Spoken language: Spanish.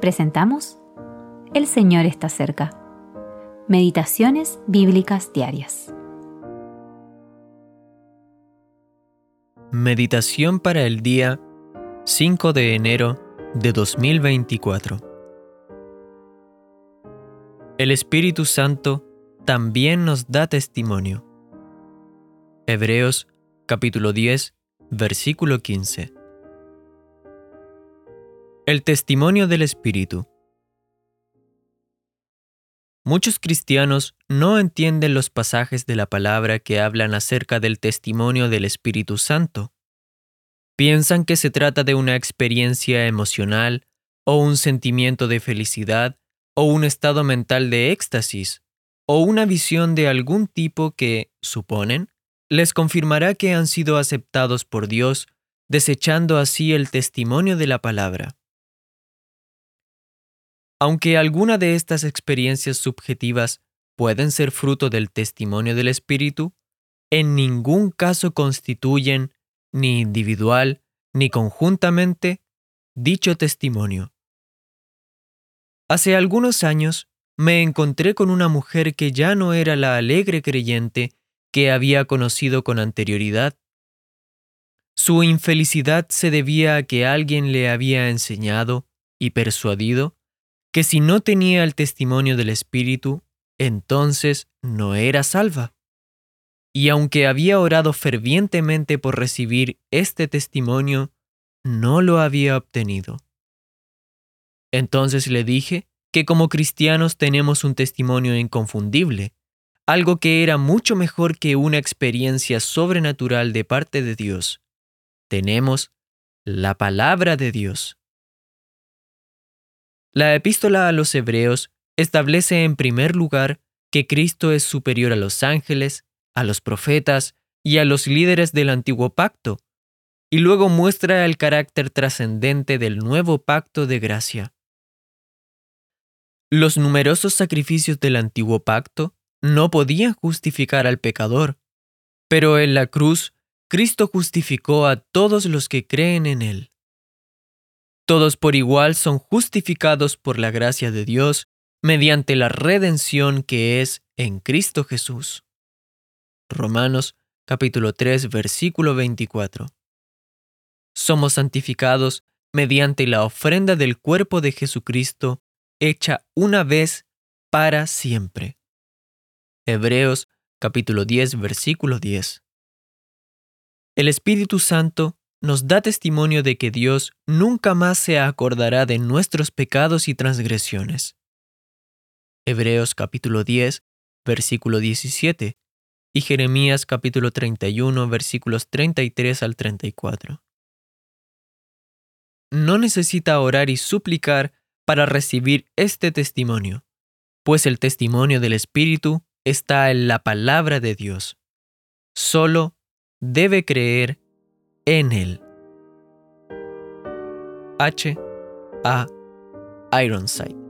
presentamos El Señor está cerca. Meditaciones bíblicas diarias. Meditación para el día 5 de enero de 2024. El Espíritu Santo también nos da testimonio. Hebreos capítulo 10, versículo 15. El testimonio del Espíritu. Muchos cristianos no entienden los pasajes de la palabra que hablan acerca del testimonio del Espíritu Santo. Piensan que se trata de una experiencia emocional o un sentimiento de felicidad o un estado mental de éxtasis o una visión de algún tipo que, suponen, les confirmará que han sido aceptados por Dios, desechando así el testimonio de la palabra. Aunque alguna de estas experiencias subjetivas pueden ser fruto del testimonio del Espíritu, en ningún caso constituyen, ni individual ni conjuntamente, dicho testimonio. Hace algunos años me encontré con una mujer que ya no era la alegre creyente que había conocido con anterioridad. Su infelicidad se debía a que alguien le había enseñado y persuadido que si no tenía el testimonio del Espíritu, entonces no era salva. Y aunque había orado fervientemente por recibir este testimonio, no lo había obtenido. Entonces le dije que como cristianos tenemos un testimonio inconfundible, algo que era mucho mejor que una experiencia sobrenatural de parte de Dios. Tenemos la palabra de Dios. La epístola a los Hebreos establece en primer lugar que Cristo es superior a los ángeles, a los profetas y a los líderes del antiguo pacto, y luego muestra el carácter trascendente del nuevo pacto de gracia. Los numerosos sacrificios del antiguo pacto no podían justificar al pecador, pero en la cruz Cristo justificó a todos los que creen en Él. Todos por igual son justificados por la gracia de Dios mediante la redención que es en Cristo Jesús. Romanos capítulo 3 versículo 24. Somos santificados mediante la ofrenda del cuerpo de Jesucristo hecha una vez para siempre. Hebreos capítulo 10 versículo 10. El Espíritu Santo nos da testimonio de que Dios nunca más se acordará de nuestros pecados y transgresiones. Hebreos capítulo 10, versículo 17 y Jeremías capítulo 31, versículos 33 al 34. No necesita orar y suplicar para recibir este testimonio, pues el testimonio del Espíritu está en la palabra de Dios. Solo debe creer en él. H. A. Ironside